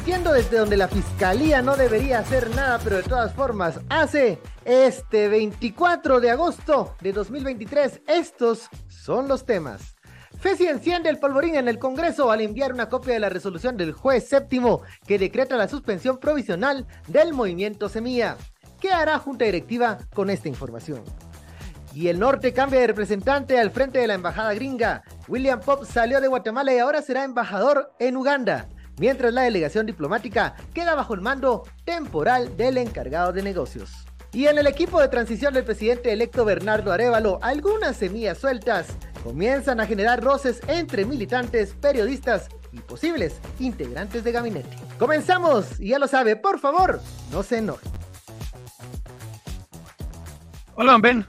y emitiendo desde donde la fiscalía no debería hacer nada, pero de todas formas hace este 24 de agosto de 2023. Estos son los temas. FESI enciende el polvorín en el Congreso al enviar una copia de la resolución del juez séptimo que decreta la suspensión provisional del movimiento Semilla. ¿Qué hará Junta Directiva con esta información? Y el norte cambia de representante al frente de la embajada gringa. William Pop salió de Guatemala y ahora será embajador en Uganda, mientras la delegación diplomática queda bajo el mando temporal del encargado de negocios. Y en el equipo de transición del presidente electo Bernardo Arevalo, algunas semillas sueltas comienzan a generar roces entre militantes, periodistas y posibles integrantes de gabinete. Comenzamos, y ya lo sabe, por favor, no se enoje. Hola, Ben.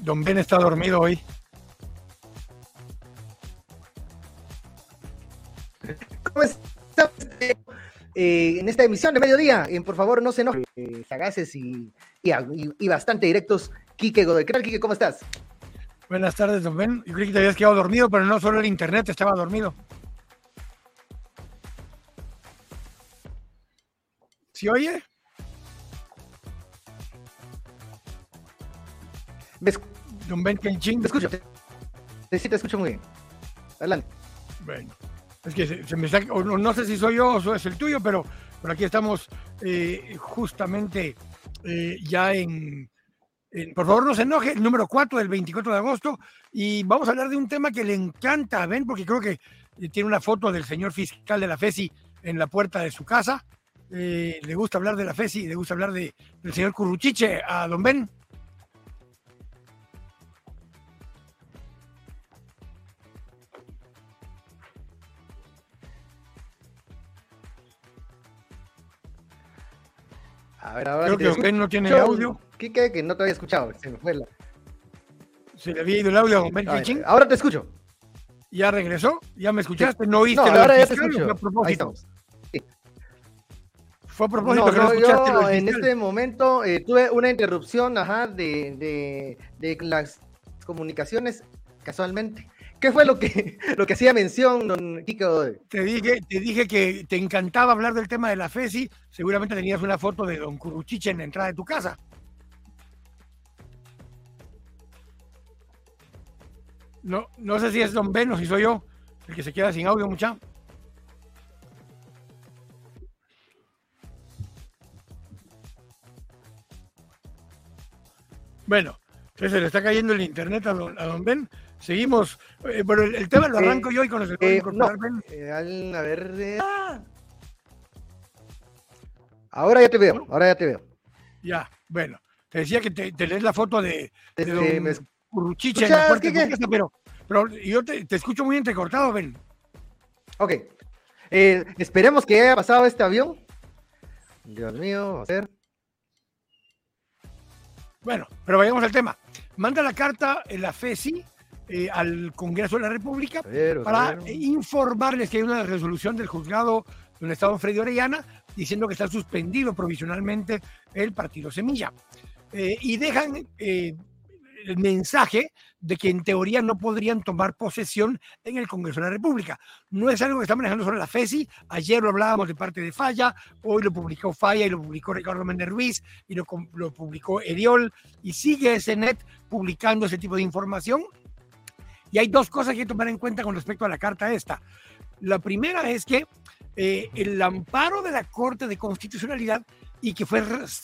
Don Ben está dormido hoy. Eh, en esta emisión de mediodía, eh, por favor, no se enoje, eh, sagaces y, y, y, bastante directos. Quique Godoy, ¿qué tal, Quique? ¿Cómo estás? Buenas tardes, don Ben. Yo creí que te habías quedado dormido, pero no solo el internet estaba dormido. ¿Sí oye? ¿Me, Don Ben Kenching. ¿Me escucho? Sí, te escucho muy bien. Adelante. Bueno, es que se, me está, no, no, sé si soy yo o es el tuyo, pero por aquí estamos eh, justamente eh, ya en, Por favor, no se enoje, el número 4 del 24 de agosto. Y vamos a hablar de un tema que le encanta a Ben, porque creo que tiene una foto del señor fiscal de la FESI en la puerta de su casa. Eh, le gusta hablar de la FESI, le gusta hablar de, del señor Curruchiche a don Ben. A ver, ahora Creo que no tiene audio. Quique, que no te había escuchado. Se me fue la... Se le había ido el audio a ahora te escucho. Ya regresó, ya me escuchaste, no oíste No, ahora ya te fiscal, escucho. Fue a propósito. Fue a propósito No, que no, no, escuchaste yo en este momento eh, tuve una interrupción ajá, de, de, de las comunicaciones casualmente. ¿Qué fue lo que, lo que hacía mención, don Godoy? Te dije, te dije que te encantaba hablar del tema de la FESI. Seguramente tenías una foto de Don Curruchiche en la entrada de tu casa. No, no sé si es Don Ben o si soy yo el que se queda sin audio, mucha. Bueno, entonces se le está cayendo el internet a Don, a don Ben. Seguimos. eh, bueno, el, el tema lo Eh, arranco yo y con el eh, no. Eh, al- a ver. eh, Ahora ya te veo, ahora ya te veo. Ya, bueno. Te decía que te, te lees la foto de, de don me Curruchiche en la ¿Escuchas, puerta Quique? casa, pero, pero yo te, te escucho muy entrecortado, Ben. Ok. Esperemos que haya pasado este avión. Dios mío, vamos a ver. Bueno, pero vayamos al tema. Manda la carta en la FESI eh, al Congreso de la República para eh, informarles que hay una resolución del juzgado del Estado Freddy Orellana diciendo que está suspendido provisionalmente el partido Semilla. Eh, y dejan eh, el mensaje de que en teoría no podrían tomar posesión en el Congreso de la República. No es algo que está manejando solo la FESI. Ayer lo hablábamos de parte de Falla, hoy lo publicó Falla y lo publicó Ricardo Méndez Ruiz y lo, lo publicó Eriol y sigue SNET publicando ese tipo de información. Y hay dos cosas que tomar en cuenta con respecto a la carta esta. La primera es que eh, el amparo de la Corte de Constitucionalidad y que fue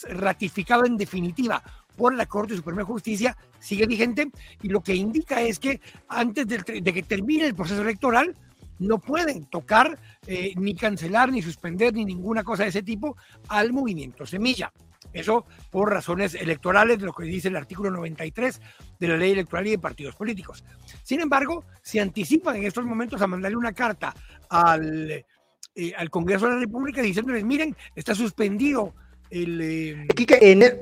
ratificado en definitiva por la Corte Suprema de Justicia sigue vigente y lo que indica es que antes de, que termine el proceso electoral no pueden tocar eh, ni cancelar ni suspender ni ninguna cosa de ese tipo al movimiento Semilla. Eso por razones electorales, de lo que dice el artículo 93 de la ley electoral y de partidos políticos. Sin embargo, se anticipan en estos momentos a mandarle una carta al, eh, al Congreso de la República diciéndoles, miren, está suspendido el... eh, Quique, en el-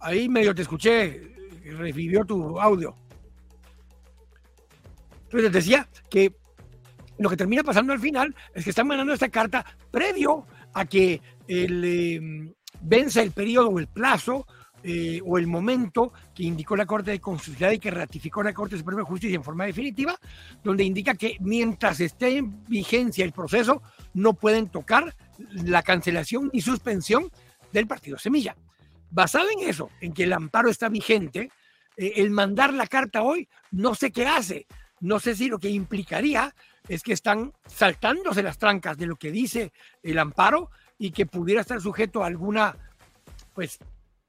ahí medio te escuché, revivió tu audio. Entonces decía que lo que termina pasando al final es que están mandando esta carta previo a que el, eh, vence el periodo o el plazo eh, o el momento que indicó la Corte de Constitucionalidad y que ratificó la Corte Suprema de Justicia en forma definitiva, donde indica que mientras esté en vigencia el proceso, no pueden tocar la cancelación y suspensión del partido Semilla. Basado en eso, en que el amparo está vigente, eh, el mandar la carta hoy no sé qué hace. No sé si lo que implicaría es que están saltándose las trancas de lo que dice el amparo y que pudiera estar sujeto a alguna pues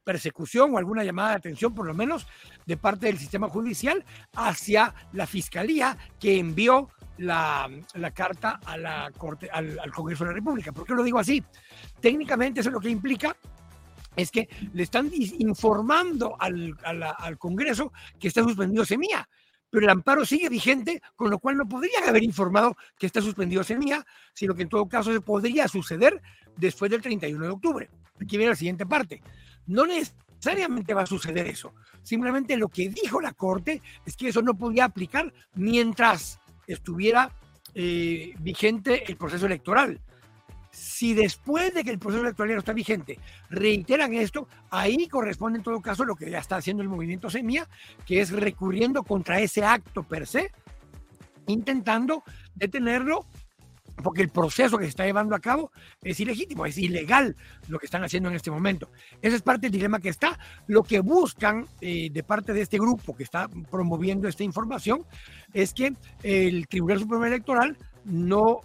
persecución o alguna llamada de atención, por lo menos, de parte del sistema judicial hacia la fiscalía que envió la, la carta a la corte, al, Congreso de la República. ¿Por qué lo digo así? Técnicamente eso es lo que implica es que le están informando al, al Congreso que está suspendido Semilla pero el amparo sigue vigente, con lo cual no podrían haber informado que está suspendido Semilla, sino que en todo caso se podría suceder después del 31 de octubre. Aquí viene la siguiente parte. No necesariamente va a suceder eso. Simplemente lo que dijo la Corte es que eso no podía aplicar mientras estuviera eh, vigente el proceso electoral. Si después de que el proceso electoral está vigente reiteran esto, ahí corresponde en todo caso lo que ya está haciendo el movimiento Semilla, que es recurriendo contra ese acto per se, intentando detenerlo porque el proceso que se está llevando a cabo es ilegítimo, es ilegal lo que están haciendo en este momento. Ese es parte del dilema que está. Lo que buscan eh, de parte de este grupo que está promoviendo esta información es que el Tribunal Supremo Electoral no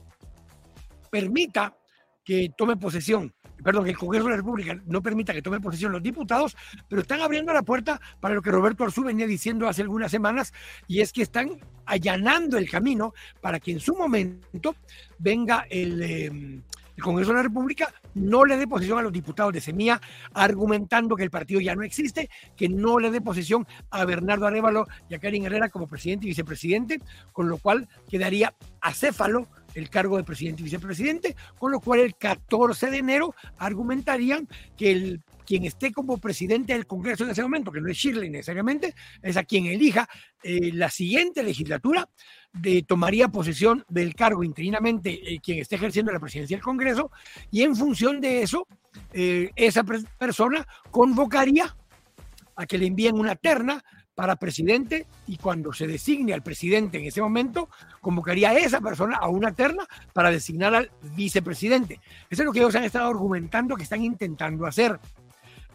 permita que tome posesión perdón, que el Congreso de la República no permita que tomen posesión los diputados, pero están abriendo la puerta para lo que Roberto Arzú venía diciendo hace algunas semanas, y es que están allanando el camino para que en su momento venga el... Em, Congreso de la República no le dé posesión a los diputados de Semilla, argumentando que el partido ya no existe, que no le dé posesión a Bernardo Arevalo y a Karin Herrera como presidente y vicepresidente, con lo cual quedaría acéfalo el cargo de presidente y vicepresidente, con lo cual el 14 de enero argumentarían que el, quien esté como presidente del Congreso en ese momento, que no es Shirley necesariamente, es a quien elija eh, la siguiente legislatura, de, tomaría posesión del cargo interinamente eh, quien esté ejerciendo la presidencia del Congreso, y en función de eso, eh, esa persona convocaría a que le envíen una terna para presidente y cuando se designe al presidente en ese momento, convocaría a esa persona a una terna para designar al vicepresidente. Eso es lo que ellos han estado argumentando que están intentando hacer.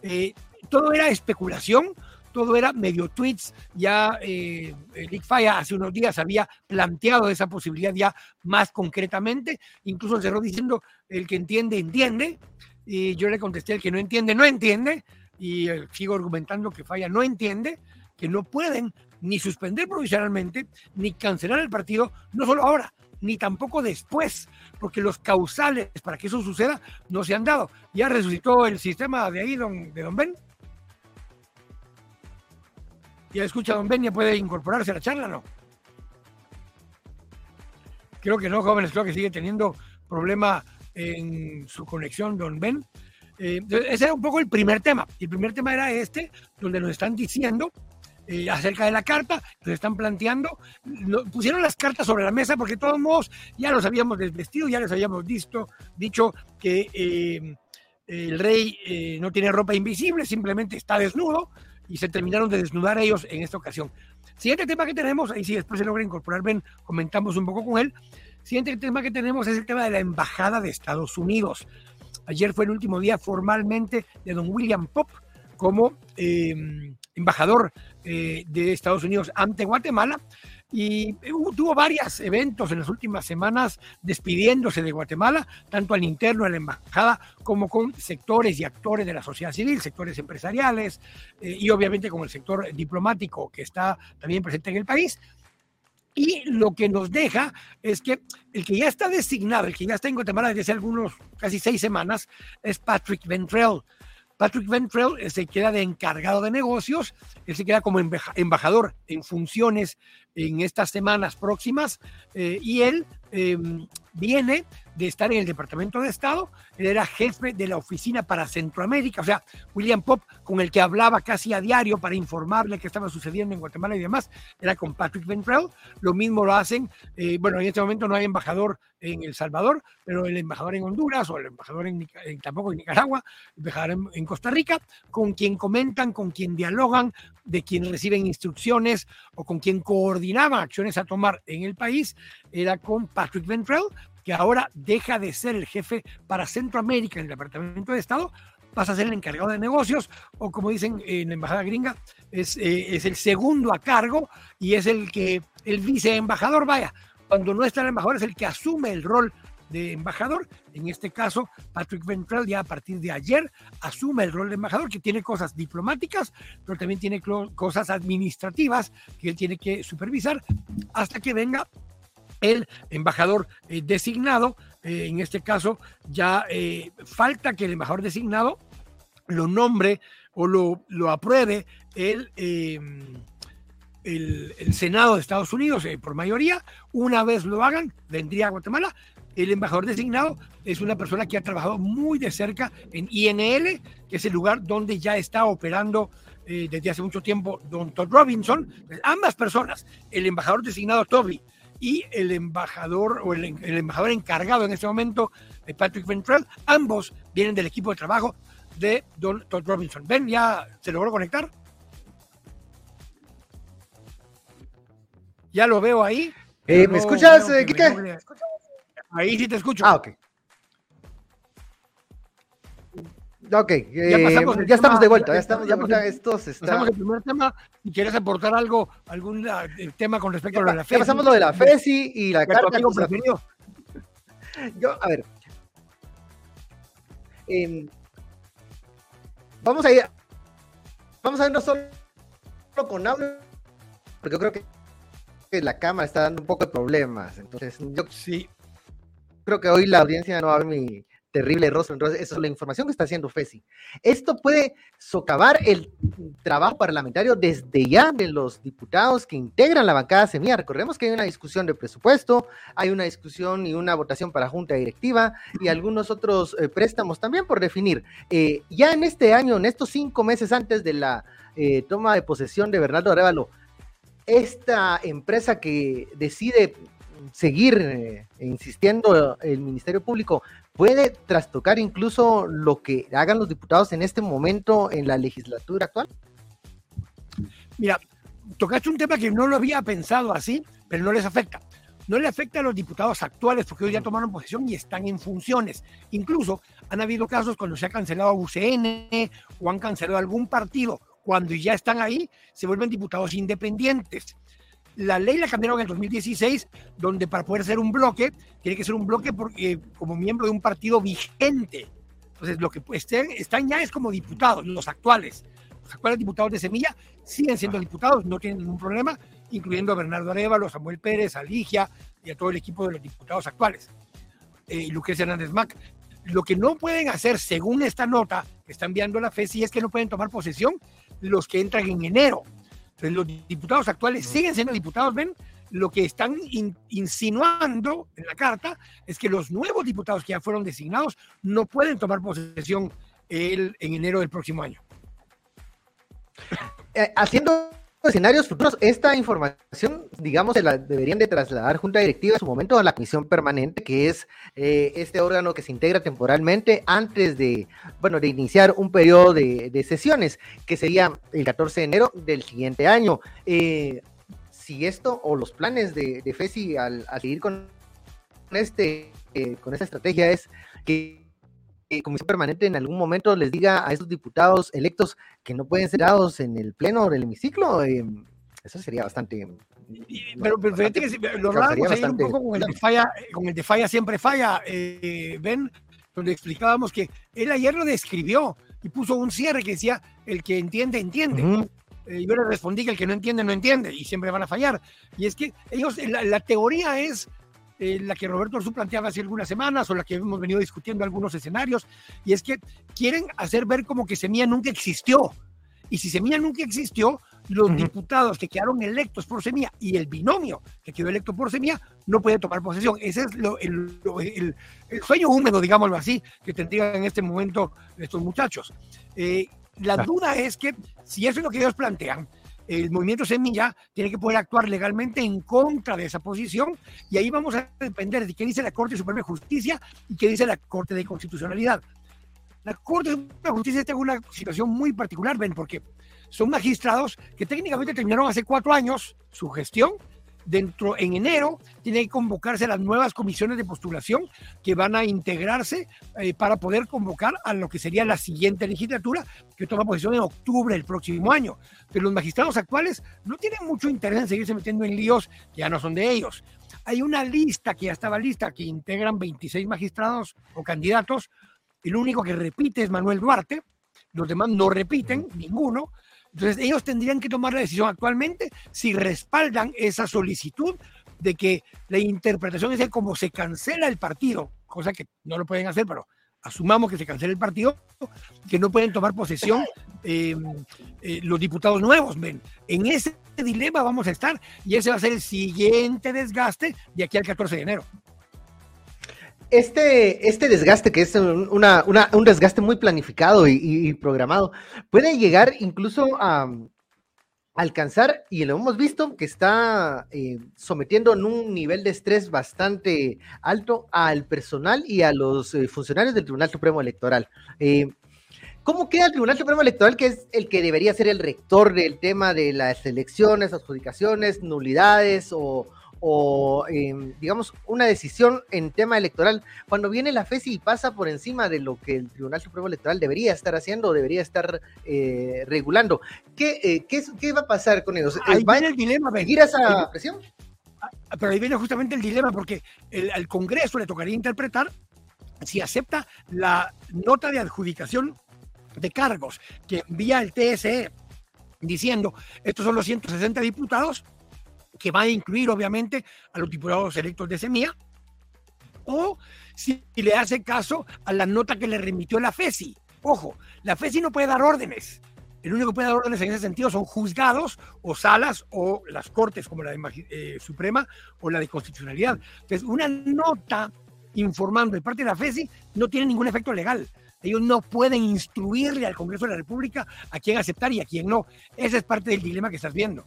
Eh, todo era especulación, todo era medio tweets. Ya eh, Falla hace unos días había planteado esa posibilidad ya más concretamente, incluso cerró diciendo el que entiende, entiende. Y yo le contesté, el que no entiende, no entiende. Y eh, sigo argumentando que Falla no entiende que no pueden ni suspender provisionalmente, ni cancelar el partido, no solo ahora, ni tampoco después, porque los causales para que eso suceda no se han dado. Ya resucitó el sistema de ahí, don, de Don Ben. Ya escucha Don Ben, ya puede incorporarse a la charla, ¿no? Creo que no, jóvenes, creo que sigue teniendo problema en su conexión, Don Ben. Eh, ese era un poco el primer tema. El primer tema era este, donde nos están diciendo eh, acerca de la carta, nos están planteando, pusieron las cartas sobre la mesa porque todos modos ya los habíamos desvestido, ya les habíamos visto, dicho que eh, el rey eh, no tiene ropa invisible, simplemente está desnudo y se terminaron de desnudar ellos en esta ocasión. Siguiente tema que tenemos, ahí sí después se logra incorporar, ven, comentamos un poco con él. Siguiente tema que tenemos es el tema de la Embajada de Estados Unidos. Ayer fue el último día formalmente de don William Pop como embajador eh, de Estados Unidos ante Guatemala y tuvo varios eventos en las últimas semanas despidiéndose de Guatemala, tanto al interno de la embajada como con sectores y actores de la sociedad civil, sectores empresariales eh, y obviamente con el sector diplomático que está también presente en el país. Y lo que nos deja es que el que ya está designado, el que ya está en Guatemala desde hace algunos, casi seis semanas, es Patrick Ventrell, Patrick Ventrell se queda de encargado de negocios, él se queda como embajador en funciones en estas semanas próximas eh, y él em, viene de estar en el Departamento de Estado, él era jefe de la oficina para Centroamérica, o sea, William Pop, con el que hablaba casi a diario para informarle qué estaba sucediendo en Guatemala y demás, era con Patrick Ventrell. Lo mismo lo hacen, eh, bueno, en este momento no hay embajador en El Salvador, pero el embajador en Honduras o el embajador en, tampoco en Nicaragua, el embajador en, Costa Rica, con quien comentan, con quien dialogan, de quien reciben instrucciones o con quien coordinaban acciones a tomar en el país, era con Patrick Ventrell, que ahora deja de ser el jefe para Centroamérica en el Departamento de Estado, pasa a ser el encargado de negocios, o como dicen en la embajada gringa, es, eh, es el segundo a cargo y es el que el viceembajador, vaya, cuando no está el embajador es el que asume el rol de embajador. En este caso, Patrick Ventrell ya a partir de ayer asume el rol de embajador, que tiene cosas diplomáticas, pero también tiene cosas administrativas que él tiene que supervisar hasta que venga el embajador eh, designado. Eh, en este caso, ya eh, falta que el embajador designado lo nombre o lo, lo apruebe el el, Senado de Estados Unidos por mayoría. Una vez lo hagan, vendría a Guatemala. El embajador designado es una persona que ha trabajado muy de cerca en INL, que es el lugar donde ya está operando desde hace mucho tiempo Don Todd Robinson. Ambas personas, el embajador designado Toby y el embajador o el, embajador encargado en este momento, de Patrick Ventrell, ambos vienen del equipo de trabajo de Don Todd Robinson. ¿Ven? ¿Ya se logró conectar? Ya lo veo ahí. Eh, ¿Me escuchas, Kike? Ahí sí te escucho. Ah, ok. Ok, eh, ya, estamos de vuelta, ya estamos, ya porque estos estamos el primer tema. Si quieres aportar algo, algún tema con respecto a lo de la FESI. Ya pasamos lo de la FESI y la carta. preferido? Yo, a ver. Eh, vamos a ir. Vamos a ir no solo con audio, porque yo creo que que la cámara está dando un poco de problemas. Entonces, yo sí creo que hoy la audiencia no va a ver mi terrible rostro. Entonces, esa es la información que está haciendo FESI. Esto puede socavar el trabajo parlamentario desde ya de los diputados que integran la bancada semilla. Recordemos que hay una discusión de presupuesto, hay una discusión y una votación para junta directiva y algunos otros eh, préstamos también por definir. Eh, ya en este año, en estos cinco meses antes de la eh, toma de posesión de Bernardo Arevalo, esta empresa que decide seguir eh, insistiendo el Ministerio Público puede trastocar incluso lo que hagan los diputados en este momento en la legislatura actual? Mira, tocaste un tema que no lo había pensado así, pero no les afecta. No le afecta a los diputados actuales porque hoy ya tomaron posesión y están en funciones. Incluso han habido casos cuando se ha cancelado a UCN o han cancelado algún partido cuando ya están ahí, se vuelven diputados independientes. La ley la cambiaron en el 2016, donde para poder ser un bloque, tiene que ser un bloque porque, como miembro de un partido vigente. Entonces, lo que estén, están ya es como diputados, los actuales. Los actuales diputados de Semilla siguen siendo diputados, no tienen ningún problema, incluyendo a Bernardo Arevalo, Samuel Pérez, a Ligia y a todo el equipo de los diputados actuales. Eh, Lucas Hernández Mac. Lo que no pueden hacer, según esta nota que está enviando la FESI, es que no pueden tomar posesión los que entran en enero. Los diputados actuales siguen siendo diputados, ven, lo que están insinuando en la carta es que los nuevos diputados que ya fueron designados no pueden tomar posesión el, en enero del próximo año. Eh, haciendo escenarios futuros, esta información, digamos, se la deberían de trasladar Junta Directiva en su momento a la comisión permanente, que es eh, este órgano que se integra temporalmente antes de, bueno, de iniciar un periodo de, sesiones, que sería el 14 de enero del siguiente año. Eh, si esto o los planes de, FESI al, seguir con este, eh, con esta estrategia es que comisión permanente en algún momento les diga a esos diputados electos que no pueden ser dados en el pleno del hemiciclo, eh, eso sería bastante. pero, pero fíjate que lo raro es un poco con el, de falla, con el de falla siempre falla, eh, ven, donde explicábamos que él ayer lo describió y puso un cierre que decía: el que entiende, entiende. Eh, yo le respondí que el que no entiende, no entiende y siempre van a fallar. Y es que ellos, la teoría es eh, la que Roberto Arzú planteaba hace algunas semanas o la que hemos venido discutiendo algunos escenarios, y es que quieren hacer ver como que Semilla nunca existió Y si Semilla nunca existió, los diputados que quedaron electos por Semilla y el binomio que quedó electo por Semilla no puede tomar posesión. Ese es el, sueño húmedo, digámoslo así, que tendrían en este momento estos muchachos. Eh, la duda es que si eso es lo que ellos plantean, el movimiento Semilla tiene que poder actuar legalmente en contra de esa posición y ahí vamos a depender de qué dice la Corte Suprema de Justicia y qué dice la Corte de Constitucionalidad. La Corte Suprema de Justicia está en una situación muy particular, ven, porque son magistrados que técnicamente terminaron hace cuatro años su gestión dentro en enero tiene que convocarse las nuevas comisiones de postulación que van a integrarse eh, para poder convocar a lo que sería la siguiente legislatura que toma posición en octubre del próximo año. Pero los magistrados actuales no tienen mucho interés en seguirse metiendo en líos que ya no son de ellos. Hay una lista que ya estaba lista que integran 26 magistrados o candidatos. El único que repite es Manuel Duarte. Los demás no repiten, ninguno. Entonces, ellos tendrían que tomar la decisión actualmente si respaldan esa solicitud de que la interpretación es de cómo se cancela el partido, cosa que no lo pueden hacer, pero asumamos que se cancela el partido, que no pueden tomar posesión em, eh, los diputados nuevos. ¿ven? En ese dilema vamos a estar y ese va a ser el siguiente desgaste de aquí al 14 de enero este, este desgaste, que es una, un desgaste muy planificado y, programado, puede llegar incluso a, alcanzar, y lo hemos visto, que está eh, sometiendo en un nivel de estrés bastante alto al personal y a los eh, funcionarios del Tribunal Supremo Electoral. Eh, ¿Cómo queda el Tribunal Supremo Electoral, que es el que debería ser el rector del tema de las elecciones, adjudicaciones, nulidades o, o, em, digamos, una decisión en tema electoral, cuando viene la FESI y pasa por encima de lo que el Tribunal Supremo Electoral debería estar haciendo o debería estar eh, regulando, ¿qué, eh, qué, qué, va a pasar con ellos? Ahí viene el dilema, ¿Seguir esa presión? Ah, pero ahí viene justamente el dilema, porque al Congreso le tocaría interpretar si acepta la nota de adjudicación de cargos que envía el TSE diciendo estos son los 160 diputados que va a incluir obviamente a los diputados electos de Semilla, o si le hace caso a la nota que le remitió la FESI. Ojo, la FESI no puede dar órdenes. El único que puede dar órdenes en ese sentido son juzgados o salas o las cortes como la de eh, Suprema o la de Constitucionalidad. Entonces, una nota informando de parte de la FESI no tiene ningún efecto legal. Ellos no pueden instruirle al Congreso de la República a quién aceptar y a quién no. Ese es parte del dilema que estás viendo.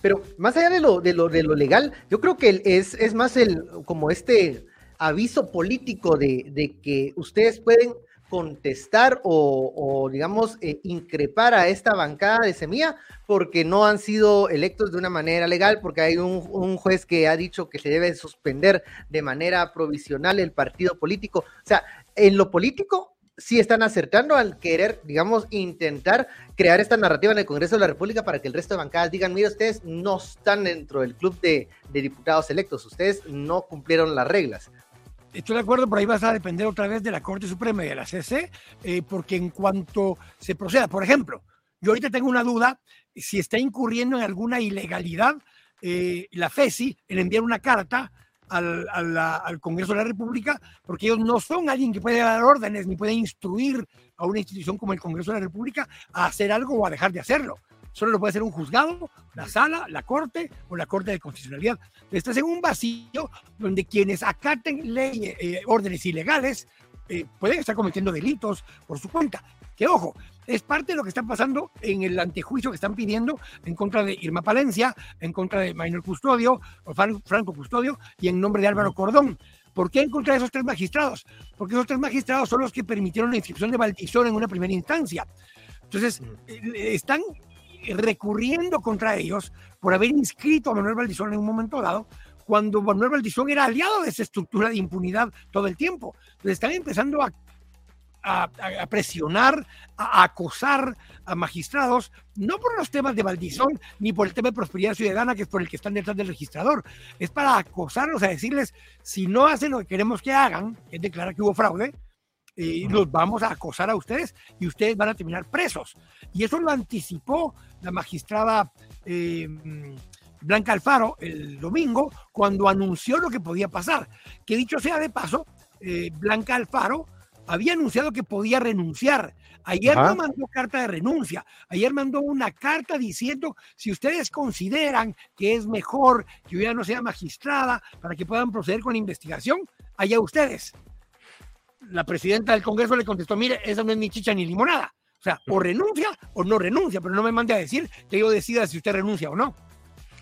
Pero más allá de lo, de lo, de lo legal, yo creo que es, es más el, como este aviso político de, de que ustedes pueden contestar o, digamos, eh, increpar a esta bancada de semilla porque no han sido electos de una manera legal, porque hay un, un, juez que ha dicho que se debe suspender de manera provisional el partido político. O sea, en lo político sí están acertando al querer, digamos, intentar crear esta narrativa en el Congreso de la República para que el resto de bancadas digan, mire, ustedes no están dentro del club de, diputados electos, ustedes no cumplieron las reglas. Estoy de acuerdo, por ahí vas a depender otra vez de la Corte Suprema y de la CC, eh, porque en cuanto se proceda, por ejemplo, yo ahorita tengo una duda si está incurriendo en alguna ilegalidad eh, la FESI en enviar una carta al, Congreso de la República, porque ellos no son alguien que puede dar órdenes ni puede instruir a una institución como el Congreso de la República a hacer algo o a dejar de hacerlo. Solo lo puede hacer un juzgado, la sala, la corte o la corte de constitucionalidad. Estás en un vacío donde quienes acaten leyes, eh, órdenes ilegales eh, pueden estar cometiendo delitos por su cuenta. Que ojo, es parte de lo que está pasando en el antejuicio que están pidiendo en contra de Irma Palencia, en contra de Maynor Custodio, o Franco Custodio, y en nombre de Álvaro Cordón. ¿Por qué en contra de esos tres magistrados? Porque esos tres magistrados son los que permitieron la inscripción de Valdizón en una primera instancia. Entonces, eh, están recurriendo contra ellos por haber inscrito a Manuel Valdizón en un momento dado, cuando Manuel Valdizón era aliado de esa estructura de impunidad todo el tiempo. Entonces están empezando a a, presionar, a, acosar a magistrados, no por los temas de Valdizón, ni por el tema de prosperidad ciudadana, que es por el que están detrás del registrador, es para acosarlos, a decirles, si no hacen lo que queremos que hagan, es declarar que hubo fraude, y los vamos a acosar a ustedes y ustedes van a terminar presos. Y eso lo anticipó la magistrada eh, Blanca Alfaro el domingo cuando anunció lo que podía pasar. Que dicho sea de paso, eh, Blanca Alfaro había anunciado que podía renunciar. Ayer no mandó carta de renuncia. Ayer mandó una carta diciendo si ustedes consideran que es mejor que yo ya no sea magistrada para que puedan proceder con la investigación, allá ustedes. La presidenta del Congreso le contestó, mire, esa no es ni chicha ni limonada. O sea, o renuncia o no renuncia, pero no me mande a decir que yo decida si usted renuncia o no.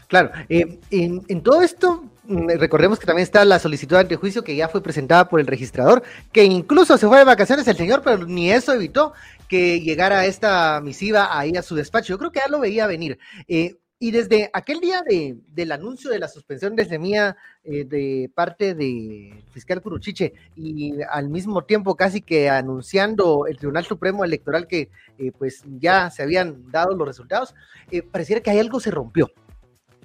Claro, eh, en, todo esto, mm, recordemos que también está la solicitud de antejuicio que ya fue presentada por el registrador, que incluso se fue de vacaciones el señor, pero ni eso evitó que llegara esta misiva ahí a su despacho. Yo creo que ya lo veía venir. Eh, y desde aquel día de, del anuncio de la suspensión de semilla eh, de parte de fiscal Curuchiche y al mismo tiempo casi que anunciando el Tribunal Supremo Electoral que pues ya se habían dado los resultados, pareciera que hay algo se rompió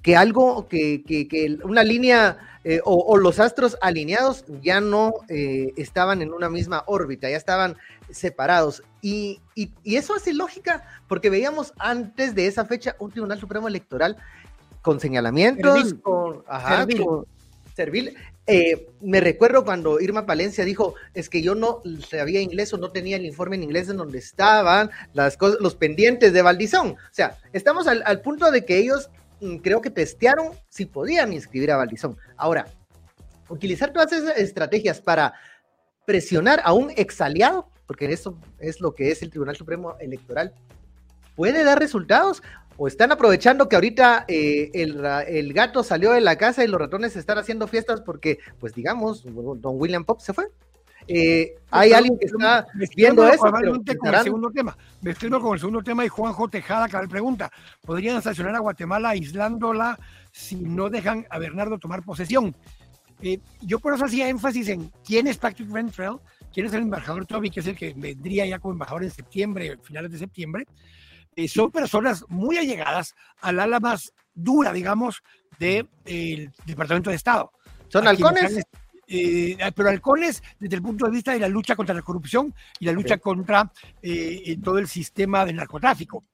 que algo, que, que, una línea eh, o, los astros alineados ya no eh, estaban en una misma órbita, ya estaban separados. Y, y, eso hace lógica porque veíamos antes de esa fecha un Tribunal Supremo Electoral con señalamientos, con, ajá, servil. Eh, me recuerdo cuando Irma Palencia dijo, es que yo no sabía inglés o no tenía el informe en inglés en donde estaban las cosas, los pendientes de Valdizón. O sea, estamos al, al punto de que ellos creo que testearon si podían inscribir a Valdizón. Ahora, utilizar todas esas estrategias para presionar a un exaliado, porque eso es lo que es el Tribunal Supremo Electoral, puede dar resultados o están aprovechando que ahorita eh, el, gato salió de la casa y los ratones están haciendo fiestas porque, pues digamos, don William Pop se fue. Eh, hay alguien que está viendo eso. Con el segundo tema. Me estoy con el segundo tema y Juanjo Tejada que pregunta: ¿podrían sancionar a Guatemala aislándola si no dejan a Bernardo tomar posesión? Eh, yo por eso hacía énfasis en quién es Patrick Renfrell, quién es el embajador Toby, que es el que vendría ya como embajador en septiembre, finales de septiembre. Eh, son personas muy allegadas al ala más dura, digamos, del Departamento de Estado. ¿Son halcones? Eh, pero halcones desde el punto de vista de la lucha contra la corrupción y la lucha contra eh, todo el sistema del narcotráfico.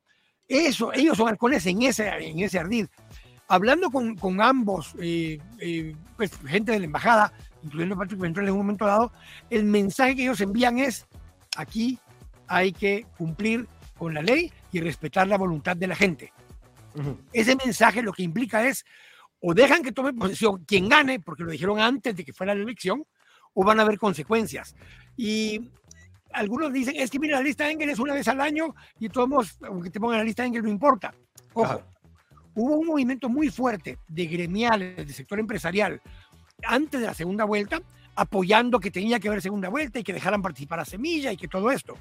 Eso, ellos son halcones en ese, en ese ardid. Hablando con, con ambos, eh, pues, gente de la embajada, incluyendo Patrick Ventral en un momento dado, el mensaje que ellos envían es, aquí hay que cumplir con la ley y respetar la voluntad de la gente. Ese mensaje lo que implica es o dejan que tome posesión quien gane, porque lo dijeron antes de que fuera la elección, o van a haber consecuencias. Y algunos dicen, es que mira, la lista de Engel es una vez al año y todos, aunque te pongan la lista de Engel, no importa. Ojo, hubo un movimiento muy fuerte de gremiales, del sector empresarial, antes de la segunda vuelta, apoyando que tenía que haber segunda vuelta y que dejaran participar a Semilla y que todo esto.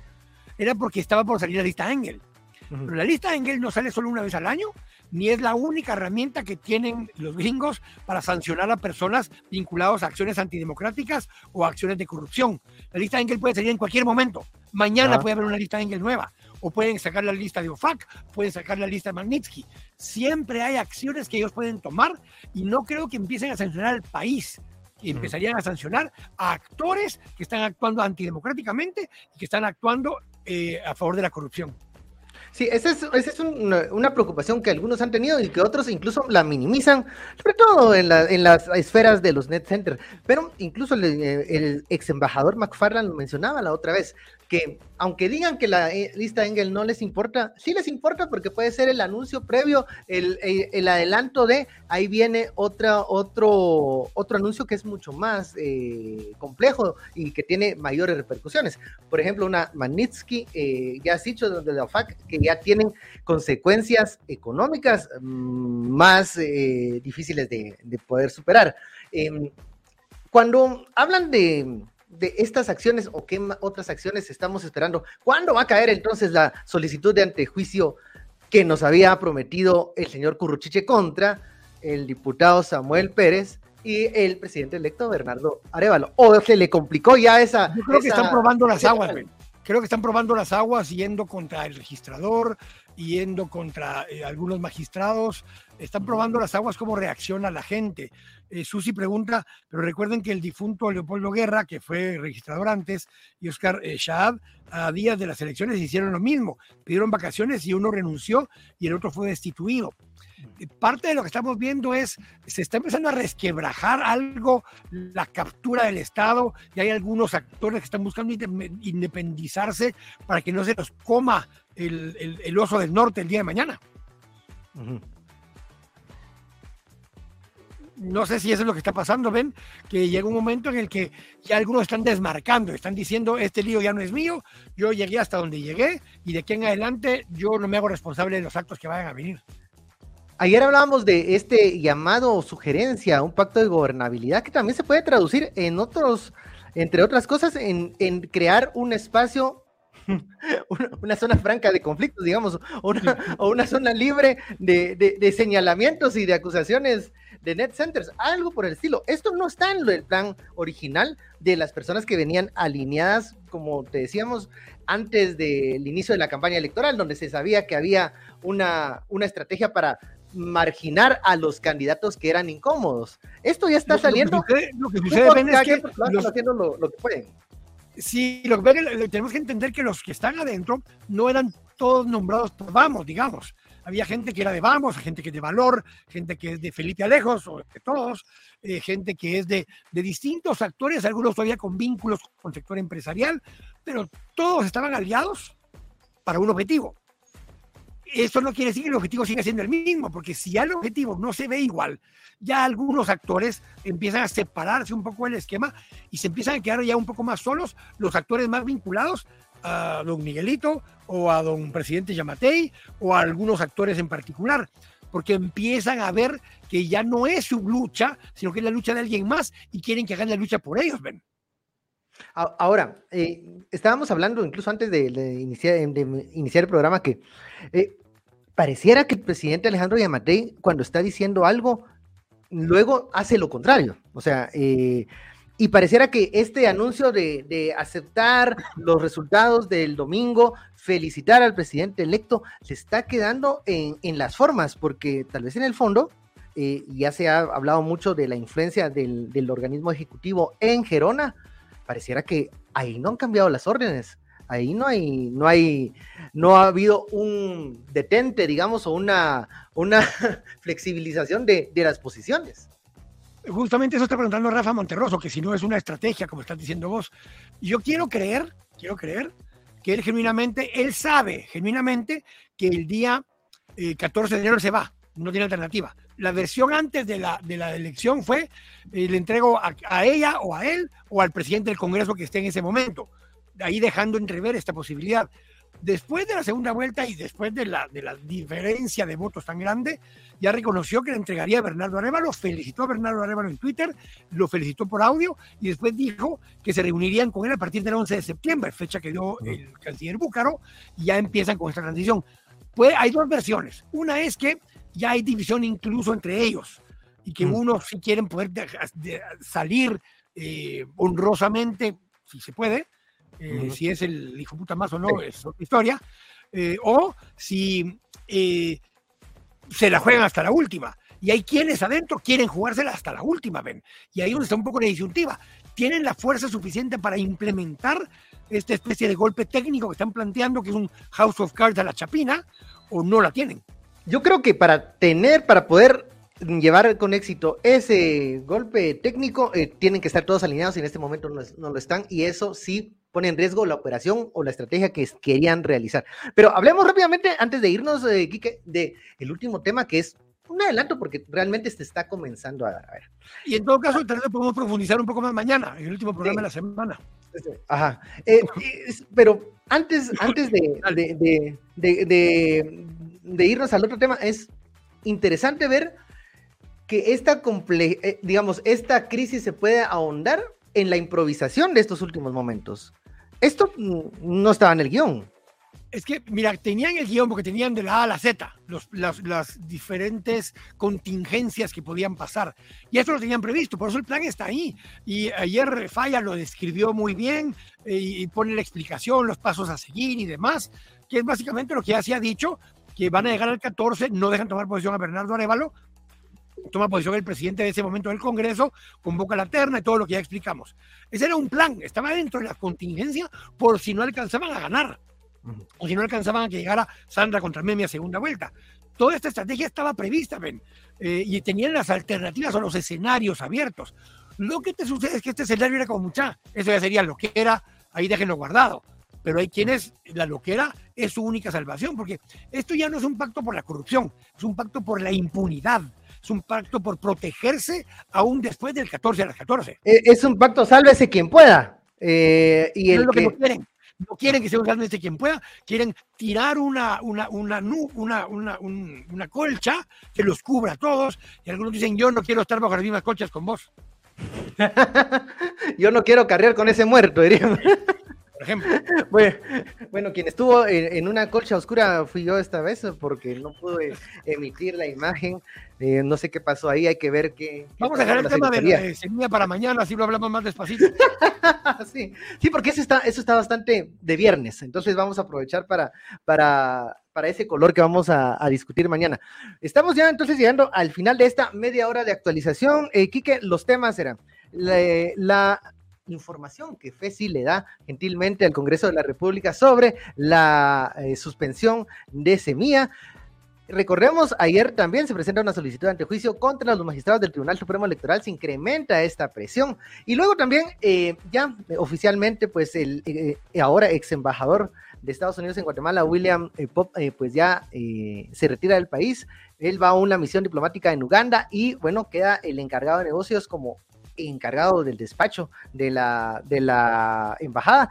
Era porque estaba por salir la lista Engel. Pero la lista Engel no sale solo una vez al año, ni es la única herramienta que tienen los gringos para sancionar a personas vinculadas a acciones antidemocráticas o acciones de corrupción. La lista Engel puede salir en cualquier momento. Mañana puede haber una lista Engel nueva. O pueden sacar la lista de OFAC, pueden sacar la lista de Magnitsky. Siempre hay acciones que ellos pueden tomar y no creo que empiecen a sancionar al país empezarían a sancionar a actores que están actuando antidemocráticamente y que están actuando eh, a favor de la corrupción. Sí, esa es, es una, preocupación que algunos han tenido y que otros incluso la minimizan, sobre todo en, en las esferas de los net centers. Pero incluso el, el ex embajador McFarland lo mencionaba la otra vez, que aunque digan que la eh, lista Engel no les importa, sí les importa porque puede ser el anuncio previo, el, el, adelanto de ahí viene otra, otro, otro anuncio que es mucho más eh, complejo y que tiene mayores repercusiones. Por ejemplo, una Magnitsky, eh, ya has dicho desde la OFAC, que ya tienen consecuencias económicas mm, más difíciles de, de, poder superar. Em, cuando hablan de de estas acciones o qué otras acciones estamos esperando? ¿Cuándo va a caer entonces la solicitud de antejuicio que nos había prometido el señor Curruchiche contra el diputado Samuel Pérez y el presidente electo Bernardo Arevalo? ¿O se le complicó ya esa... Yo creo que están probando las aguas, Creo que están probando las aguas yendo contra el registrador, yendo contra eh, algunos magistrados, están probando las aguas, cómo reacciona la gente. Eh, Susi pregunta, pero recuerden que el difunto Leopoldo Guerra, que fue registrador antes, y Oscar eh, a días de las elecciones hicieron lo mismo, pidieron vacaciones y uno renunció y el otro fue destituido. parte de lo que estamos viendo es, se está empezando a resquebrajar algo la captura del Estado y hay algunos actores que están buscando independizarse para que no se los coma el, oso del norte el día de mañana. No sé si eso es lo que está pasando, ven, que llega un momento en el que ya algunos están desmarcando, están diciendo, este lío ya no es mío, yo llegué hasta donde llegué y de aquí en adelante yo no me hago responsable de los actos que vayan a venir. Ayer hablábamos de este llamado o sugerencia, un pacto de gobernabilidad que también se puede traducir en otros, entre otras cosas, en, crear un espacio, una, zona franca de conflictos, digamos, o una zona libre de, señalamientos y de acusaciones de net centers, algo por el estilo. Esto no está en el plan original de las personas que venían alineadas, como te decíamos, antes del inicio de la campaña electoral, donde se sabía que había una, una estrategia para marginar a los candidatos que eran incómodos. Esto ya está saliendo. Lo que sucede, es que los, haciendo lo, que pueden. Sí, lo que tenemos que entender que los que están adentro no eran todos nombrados por Vamos, digamos. Había gente que era de Vamos, gente que es de Valor, gente que es de Felipe Alejos, o de todos, eh, gente que es de, de distintos actores, algunos todavía con vínculos con el sector empresarial, pero todos estaban aliados para un objetivo, eso no quiere decir que el objetivo siga siendo el mismo, porque si ya el objetivo no se ve igual, ya algunos actores empiezan a separarse un poco del esquema y se empiezan a quedar ya un poco más solos los actores más vinculados a don Miguelito o a don presidente Yamatei o a algunos actores en particular, porque empiezan a ver que ya no es su lucha, sino que es la lucha de alguien más y quieren que hagan la lucha por ellos, ven. Ahora, eh, estábamos hablando incluso antes de, iniciar, el programa que eh, pareciera que el presidente Alejandro Yamatei, cuando está diciendo algo, luego hace lo contrario. O sea, eh, y pareciera que este anuncio de, aceptar los resultados del domingo, felicitar al presidente electo, se está quedando en, las formas, porque tal vez en el fondo, ya se ha hablado mucho de la influencia del organismo ejecutivo en Gerona, pareciera que ahí no han cambiado las órdenes. Ahí no hay, no hay, no ha habido un detente, digamos, o una, una flexibilización de, las posiciones. Justamente eso está preguntando Rafa Monterroso, que si no es una estrategia, como estás diciendo vos. Yo quiero creer, quiero creer que él genuinamente, él sabe genuinamente que el día 14 eh, de enero se va, no tiene alternativa. La versión antes de la, de la elección fue, eh, le entrego a, ella o a él o al presidente del Congreso que esté en ese momento, ahí dejando entrever esta posibilidad. Después de la segunda vuelta y después de la, de la diferencia de votos tan grande, ya reconoció que le entregaría a Bernardo Arevalo, felicitó a Bernardo Arevalo en Twitter, lo felicitó por audio y después dijo que se reunirían con él a partir del 11 de septiembre, fecha que dio el canciller Búcaro, y ya empiezan con esta transición. Pues hay dos versiones. Una es que ya hay división incluso entre ellos y que mm. unos si quieren poder salir eh, honrosamente, si se puede, eh, si es el hijo puta más o no, es otra historia, eh, o si se la juegan hasta la última. Y hay quienes adentro quieren jugársela hasta la última, ven. Y ahí donde está un poco la disyuntiva. ¿Tienen la fuerza suficiente para implementar esta especie de golpe técnico que están planteando, que es un House of Cards a la chapina, o no la tienen? Yo creo que para tener, para poder llevar con éxito ese golpe técnico, eh, tienen que estar todos alineados y en este momento no, lo están y eso sí pone en riesgo la operación o la estrategia que querían realizar. Pero hablemos rápidamente, antes de irnos, eh, de el último tema que es un adelanto porque realmente se está comenzando a, ver. Y en todo caso, tal vez podemos profundizar un poco más mañana, en el último programa de la semana. Ajá. Eh, pero antes, antes de, de, de irnos al otro tema, es interesante ver que esta, comple eh, digamos, esta crisis se puede ahondar en la improvisación de estos últimos momentos. Esto no estaba en el guion. Es que, mira, tenían el guion porque tenían de la A a la Z los, las, diferentes contingencias que podían pasar. Y eso lo tenían previsto, por eso el plan está ahí. Y ayer Falla lo describió muy bien eh, y pone la explicación, los pasos a seguir y demás, que es básicamente lo que ya se ha dicho, que van a llegar al 14, no dejan tomar posición a Bernardo Arevalo, toma posición el presidente de ese momento del Congreso, convoca la terna y todo lo que ya explicamos. Ese era un plan, estaba dentro de la contingencia por si no alcanzaban a ganar, o si no alcanzaban a que llegara Sandra contra Memi a segunda vuelta. toda esta estrategia estaba prevista, ven, eh, y tenían las alternativas o los escenarios abiertos. Lo que te sucede es que este escenario era como mucha, eso ya sería lo que era, ahí déjenlo guardado. Pero hay quienes la loquera es su única salvación, porque esto ya no es un pacto por la corrupción, es un pacto por la impunidad, es un pacto por protegerse aún después del 14 a las 14. Eh, es un pacto, sálvese quien pueda. Eh, y el es lo que, que... no quieren. No quieren que sea un sálvese quien pueda, quieren tirar una, una, una, una, una, un- una colcha que los cubra a todos. Y algunos dicen, yo no quiero estar bajo las mismas colchas con vos, Yo no quiero carrear con ese muerto, diríamos. por ejemplo. Bueno, bueno, quien estuvo en, en una colcha oscura fui yo esta vez porque no pude emitir la imagen. Eh, no sé qué pasó ahí, hay que ver qué. qué Vamos a dejar el tema de secretaría. de semilla para mañana, así lo hablamos más despacito. sí, sí, porque eso está, eso está bastante de viernes, entonces vamos a aprovechar para, para, para ese color que vamos a, a discutir mañana. Estamos ya entonces llegando al final de esta media hora de actualización. Eh, Quique, los temas eran la, la información que FESI le da gentilmente al Congreso de la República sobre la eh, suspensión de Semilla. Recordemos, ayer también se presenta una solicitud de antejuicio contra los magistrados del Tribunal Supremo Electoral, se incrementa esta presión. Y luego también, eh, ya eh, oficialmente, pues el eh, ahora ex embajador de Estados Unidos en Guatemala, William Pop, pues ya se retira del país. Él va a una misión diplomática en Uganda y bueno, queda el encargado de negocios como encargado del despacho de la, de la embajada.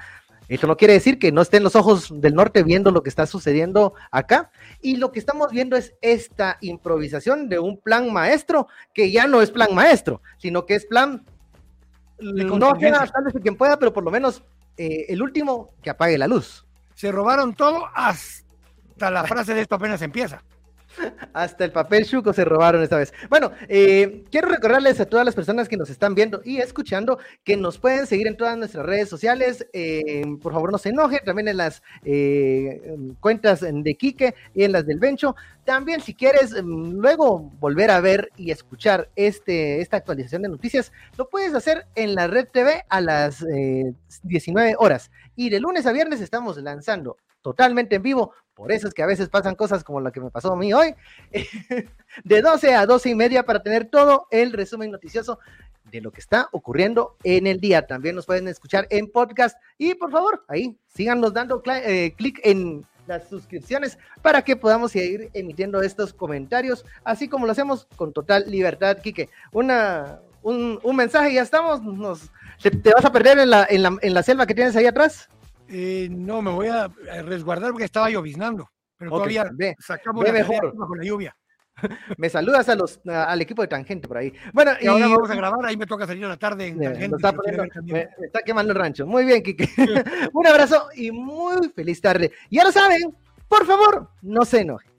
Esto no quiere decir que no estén los ojos del norte viendo lo que está sucediendo acá. Y lo que estamos viendo es esta improvisación de un plan maestro que ya no es plan maestro, sino que es plan no queda tal vez quien pueda, pero por lo menos eh, el último que apague la luz. Se robaron todo hasta la frase de esto apenas empieza. Hasta el papel chuco se robaron esta vez. Bueno, eh, quiero recordarles a todas las personas que nos están viendo y escuchando que nos pueden seguir en todas nuestras redes sociales. Eh, por favor, no se enojen, también en las eh, cuentas de Quique y en las del Bencho. También, si quieres mm, luego volver a ver y escuchar este, esta actualización de noticias, lo puedes hacer en la Red TV a las eh, 19 horas. Y de lunes a viernes estamos lanzando totalmente en vivo. Por eso es que a veces pasan cosas como la que me pasó a mí hoy, de 12 a 12 y media para tener todo el resumen noticioso de lo que está ocurriendo en el día. También nos pueden escuchar en podcast y por favor, ahí síganos dando eh, clic en las suscripciones para que podamos seguir emitiendo estos comentarios, así como lo hacemos con total libertad, Quique. Una, un, un mensaje ya estamos. Nos, ¿te, te vas a perder en la, en, la, en la selva que tienes ahí atrás? Eh, no, me voy a resguardar porque estaba lloviznando. Pero todavía ve, sacamos ve la mejor. con la lluvia. Me saludas a los, al equipo de Tangente por ahí. Bueno, y, ahora vamos a grabar, ahí me toca salir a la tarde en Tangente. Está, está quemando el rancho. Muy bien, Kike. Un abrazo y muy feliz tarde. Ya lo saben, por favor, no se enojen.